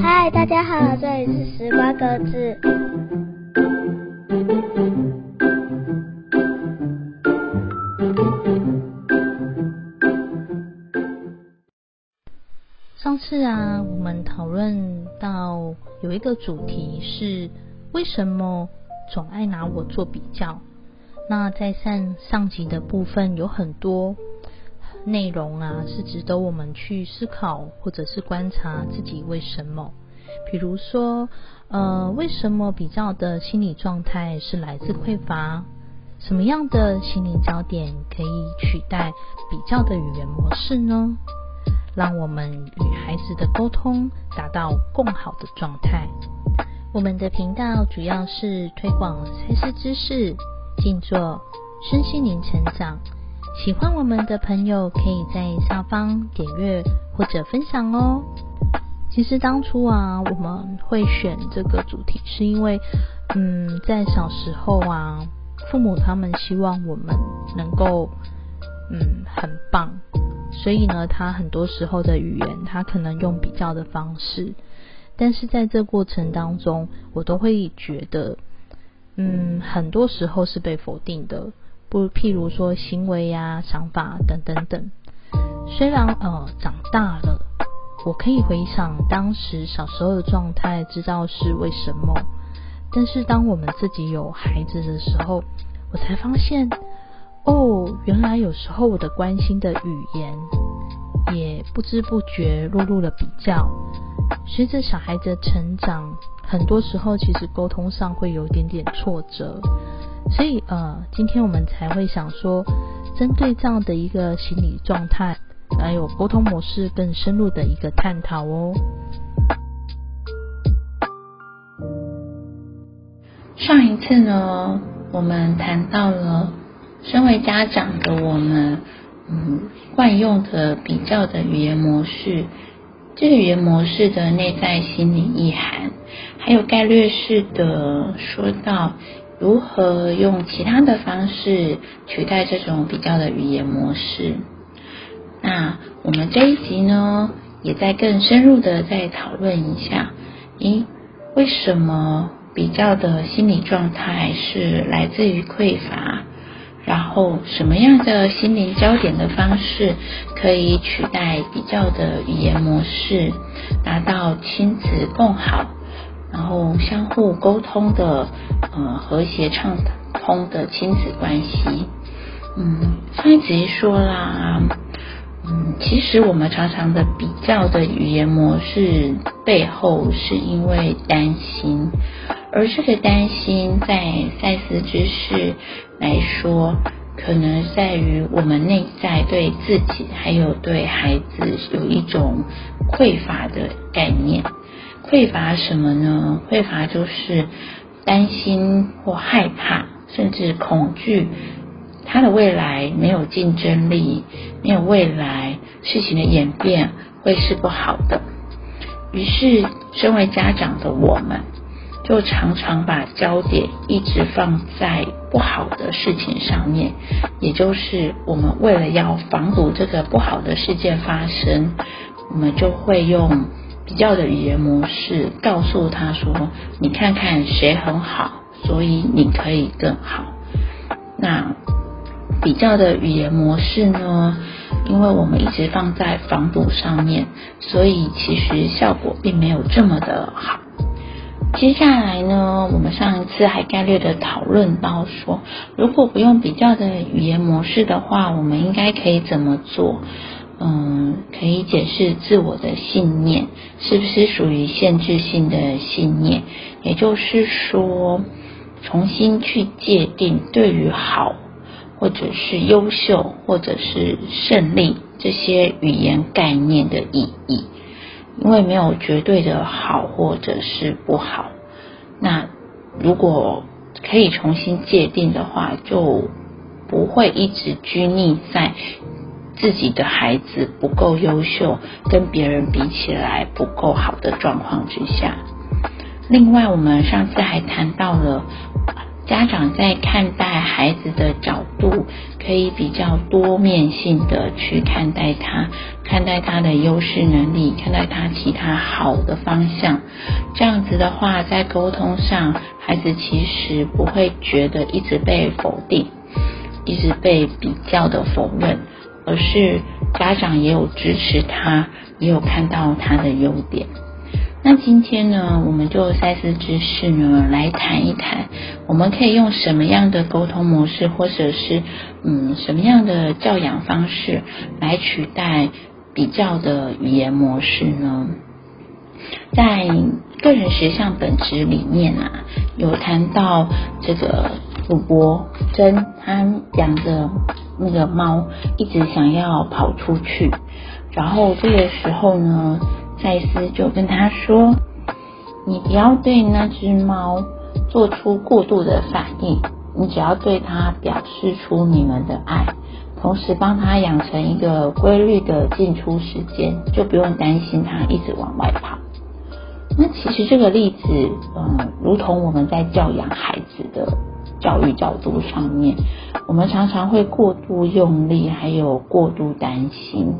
嗨，大家好，这里是时光格子。上次啊，我们讨论到有一个主题是为什么总爱拿我做比较。那在上上集的部分有很多内容啊，是值得我们去思考或者是观察自己为什么。比如说，呃，为什么比较的心理状态是来自匮乏？什么样的心灵焦点可以取代比较的语言模式呢？让我们与孩子的沟通达到更好的状态。我们的频道主要是推广赛事知识。静坐，身心灵成长。喜欢我们的朋友，可以在下方点阅或者分享哦。其实当初啊，我们会选这个主题，是因为，嗯，在小时候啊，父母他们希望我们能够，嗯，很棒，所以呢，他很多时候的语言，他可能用比较的方式，但是在这过程当中，我都会觉得。嗯，很多时候是被否定的，不，譬如说行为呀、想法等等等。虽然呃长大了，我可以回想当时小时候的状态，知道是为什么。但是当我们自己有孩子的时候，我才发现，哦，原来有时候我的关心的语言，也不知不觉落入了比较。随着小孩子的成长。很多时候，其实沟通上会有一点点挫折，所以呃，今天我们才会想说，针对这样的一个心理状态，还有沟通模式更深入的一个探讨哦。上一次呢，我们谈到了身为家长的我们，嗯，惯用的比较的语言模式。这个语言模式的内在心理意涵，还有概略式的说到如何用其他的方式取代这种比较的语言模式。那我们这一集呢，也在更深入的再讨论一下，咦，为什么比较的心理状态是来自于匮乏？然后，什么样的心灵焦点的方式可以取代比较的语言模式，达到亲子共好，然后相互沟通的呃和谐畅通的亲子关系？嗯，上一集说啦，嗯，其实我们常常的比较的语言模式背后，是因为担心。而这个担心，在赛斯之士来说，可能在于我们内在对自己还有对孩子有一种匮乏的概念。匮乏什么呢？匮乏就是担心或害怕，甚至恐惧他的未来没有竞争力，没有未来，事情的演变会是不好的。于是，身为家长的我们。就常常把焦点一直放在不好的事情上面，也就是我们为了要防堵这个不好的事件发生，我们就会用比较的语言模式告诉他说：“你看看谁很好，所以你可以更好。”那比较的语言模式呢？因为我们一直放在防堵上面，所以其实效果并没有这么的好。接下来呢，我们上一次还概略的讨论到说，如果不用比较的语言模式的话，我们应该可以怎么做？嗯，可以解释自我的信念是不是属于限制性的信念，也就是说，重新去界定对于好，或者是优秀，或者是胜利这些语言概念的意义。因为没有绝对的好或者是不好，那如果可以重新界定的话，就不会一直拘泥在自己的孩子不够优秀，跟别人比起来不够好的状况之下。另外，我们上次还谈到了。家长在看待孩子的角度，可以比较多面性的去看待他，看待他的优势能力，看待他其他好的方向。这样子的话，在沟通上，孩子其实不会觉得一直被否定，一直被比较的否认，而是家长也有支持他，也有看到他的优点。那今天呢，我们就赛斯知识呢来谈一谈，我们可以用什么样的沟通模式，或者是嗯什么样的教养方式来取代比较的语言模式呢？在个人实相本质里面啊，有谈到这个主播真他养的那个猫一直想要跑出去，然后这个时候呢。赛斯就跟他说：“你不要对那只猫做出过度的反应，你只要对它表示出你们的爱，同时帮它养成一个规律的进出时间，就不用担心它一直往外跑。”那其实这个例子，嗯，如同我们在教养孩子的教育角度上面，我们常常会过度用力，还有过度担心。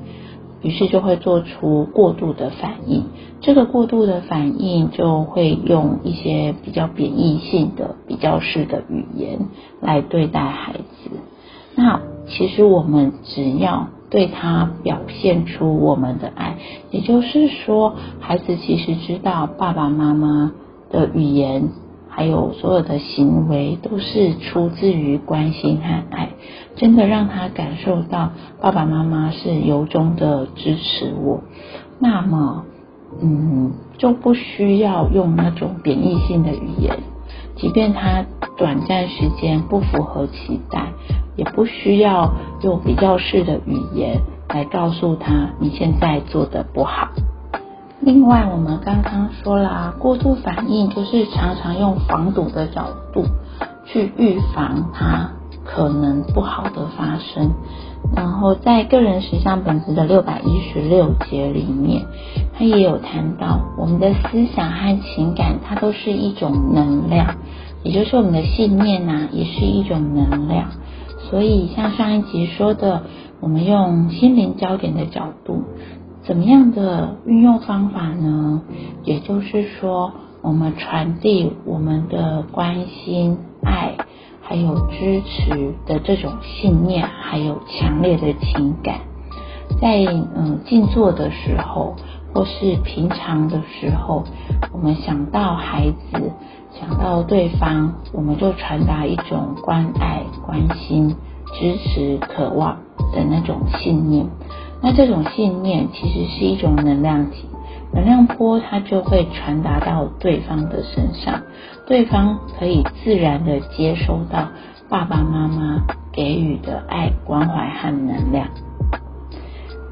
于是就会做出过度的反应，这个过度的反应就会用一些比较贬义性的、比较式的语言来对待孩子。那其实我们只要对他表现出我们的爱，也就是说，孩子其实知道爸爸妈妈的语言。还有所有的行为都是出自于关心和爱，真的让他感受到爸爸妈妈是由衷的支持我，那么，嗯，就不需要用那种贬义性的语言，即便他短暂时间不符合期待，也不需要用比较式的语言来告诉他你现在做的不好。另外，我们刚刚说了啊，过度反应就是常常用防堵的角度去预防它可能不好的发生。然后，在个人实相本质的六百一十六节里面，它也有谈到，我们的思想和情感，它都是一种能量，也就是我们的信念呐，也是一种能量。所以，像上一集说的，我们用心灵焦点的角度。怎么样的运用方法呢？也就是说，我们传递我们的关心、爱，还有支持的这种信念，还有强烈的情感，在嗯静坐的时候，或是平常的时候，我们想到孩子，想到对方，我们就传达一种关爱、关心、支持、渴望的那种信念。那这种信念其实是一种能量体，能量波它就会传达到对方的身上，对方可以自然的接收到爸爸妈妈给予的爱、关怀和能量。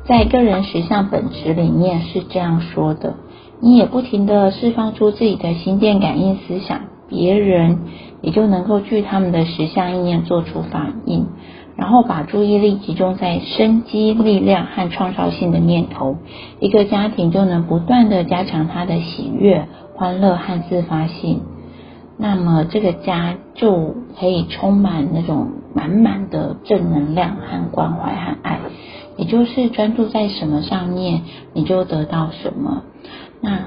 在个人实相本质里面是这样说的：你也不停的释放出自己的心电感应思想，别人也就能够据他们的实相意念做出反应。然后把注意力集中在生机、力量和创造性的念头，一个家庭就能不断的加强他的喜悦、欢乐和自发性。那么这个家就可以充满那种满满的正能量和关怀和爱。也就是专注在什么上面，你就得到什么。那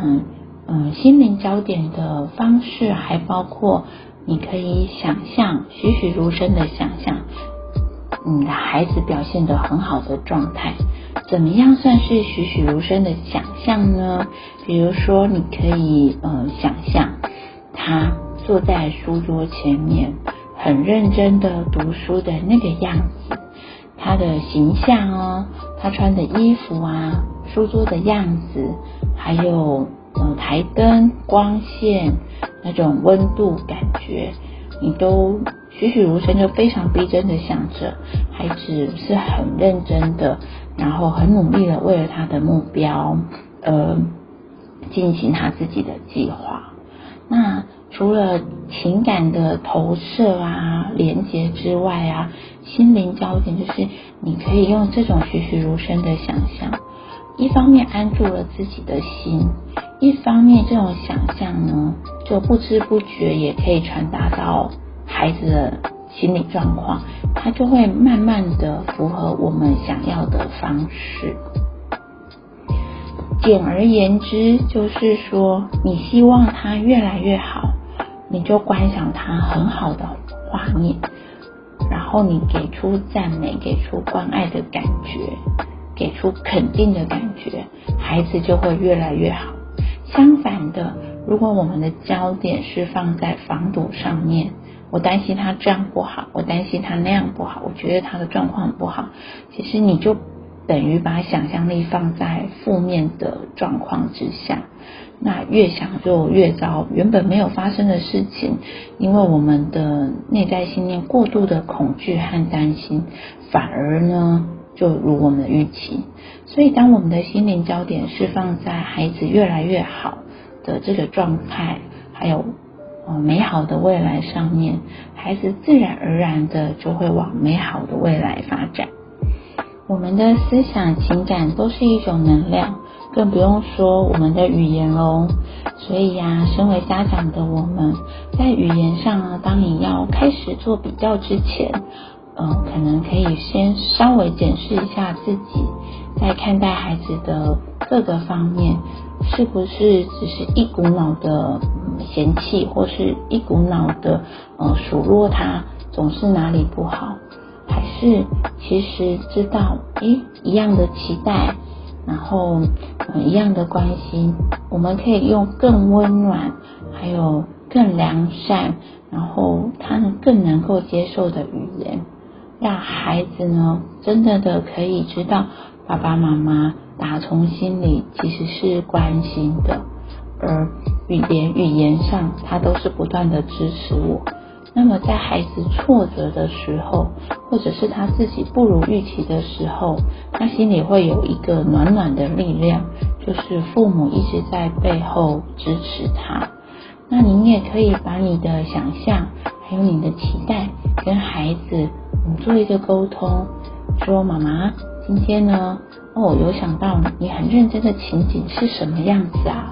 嗯，心灵焦点的方式还包括，你可以想象栩栩如生的想象。你的孩子表现得很好的状态，怎么样算是栩栩如生的想象呢？比如说，你可以呃想象他坐在书桌前面，很认真的读书的那个样子，他的形象哦，他穿的衣服啊，书桌的样子，还有呃台灯光线那种温度感觉，你都。栩栩如生，就非常逼真的想着孩子是很认真的，然后很努力的为了他的目标呃进行他自己的计划。那除了情感的投射啊、连接之外啊，心灵焦点就是你可以用这种栩栩如生的想象，一方面安住了自己的心，一方面这种想象呢，就不知不觉也可以传达到。孩子的心理状况，他就会慢慢的符合我们想要的方式。简而言之，就是说，你希望他越来越好，你就观想他很好的画面，然后你给出赞美，给出关爱的感觉，给出肯定的感觉，孩子就会越来越好。相反的，如果我们的焦点是放在防堵上面，我担心他这样不好，我担心他那样不好，我觉得他的状况不好，其实你就等于把想象力放在负面的状况之下，那越想就越糟。原本没有发生的事情，因为我们的内在信念过度的恐惧和担心，反而呢就如我们的预期。所以，当我们的心灵焦点是放在孩子越来越好的这个状态，还有呃美好的未来上面，孩子自然而然的就会往美好的未来发展。我们的思想、情感都是一种能量，更不用说我们的语言喽。所以呀，身为家长的我们，在语言上呢，当你要开始做比较之前，嗯，可能可以先稍微检视一下自己。在看待孩子的各个方面，是不是只是一股脑的嫌弃，或是一股脑的呃数落他总是哪里不好，还是其实知道诶一样的期待，然后一样的关心，我们可以用更温暖，还有更良善，然后他们更能够接受的语言，让孩子呢真的的可以知道。爸爸妈妈打从心里其实是关心的，而语言语言上他都是不断的支持我。那么在孩子挫折的时候，或者是他自己不如预期的时候，他心里会有一个暖暖的力量，就是父母一直在背后支持他。那您也可以把你的想象还有你的期待跟孩子你做一个沟通，说妈妈。今天呢，哦，有想到你很认真的情景是什么样子啊？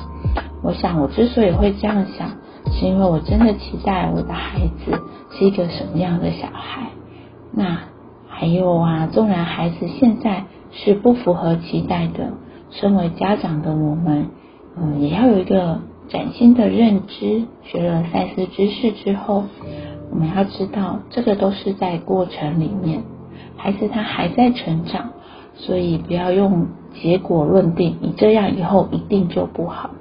我想我之所以会这样想，是因为我真的期待我的孩子是一个什么样的小孩。那还有啊，纵然孩子现在是不符合期待的，身为家长的我们，嗯，也要有一个崭新的认知。学了赛斯知识之后，我们要知道，这个都是在过程里面，孩子他还在成长。所以不要用结果论定，你这样以后一定就不好。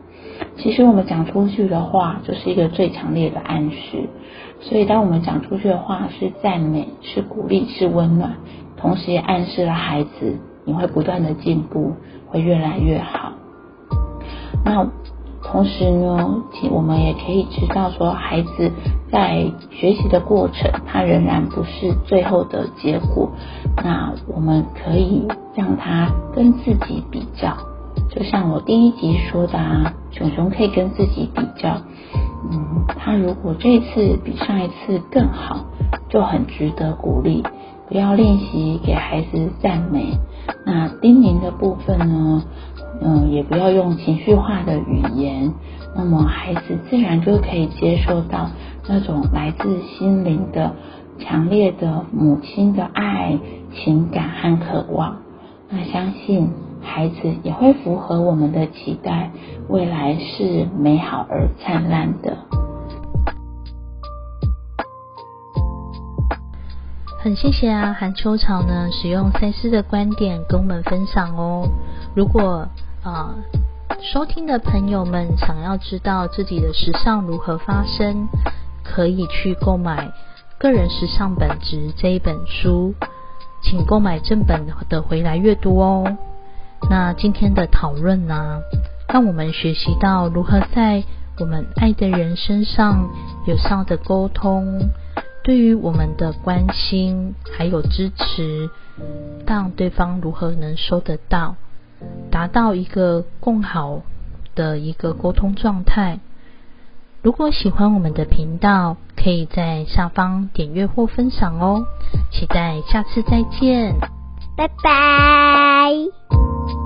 其实我们讲出去的话，就是一个最强烈的暗示。所以当我们讲出去的话是赞美、是鼓励、是温暖，同时也暗示了孩子你会不断的进步，会越来越好。那。同时呢，我们也可以知道说，孩子在学习的过程，他仍然不是最后的结果。那我们可以让他跟自己比较，就像我第一集说的啊，熊熊可以跟自己比较。嗯，他如果这次比上一次更好，就很值得鼓励。不要练习给孩子赞美。那叮咛的部分呢？嗯，也不要用情绪化的语言，那么孩子自然就可以接受到那种来自心灵的强烈的母亲的爱情感和渴望。那相信孩子也会符合我们的期待，未来是美好而灿烂的。很谢谢啊，韩秋草呢，使用赛斯的观点跟我们分享哦。如果啊，收听的朋友们想要知道自己的时尚如何发生，可以去购买《个人时尚本质》这一本书，请购买正本的回来阅读哦。那今天的讨论呢，让我们学习到如何在我们爱的人身上有效的沟通，对于我们的关心还有支持，让对方如何能收得到。达到一个更好的一个沟通状态。如果喜欢我们的频道，可以在下方点阅或分享哦。期待下次再见，拜拜。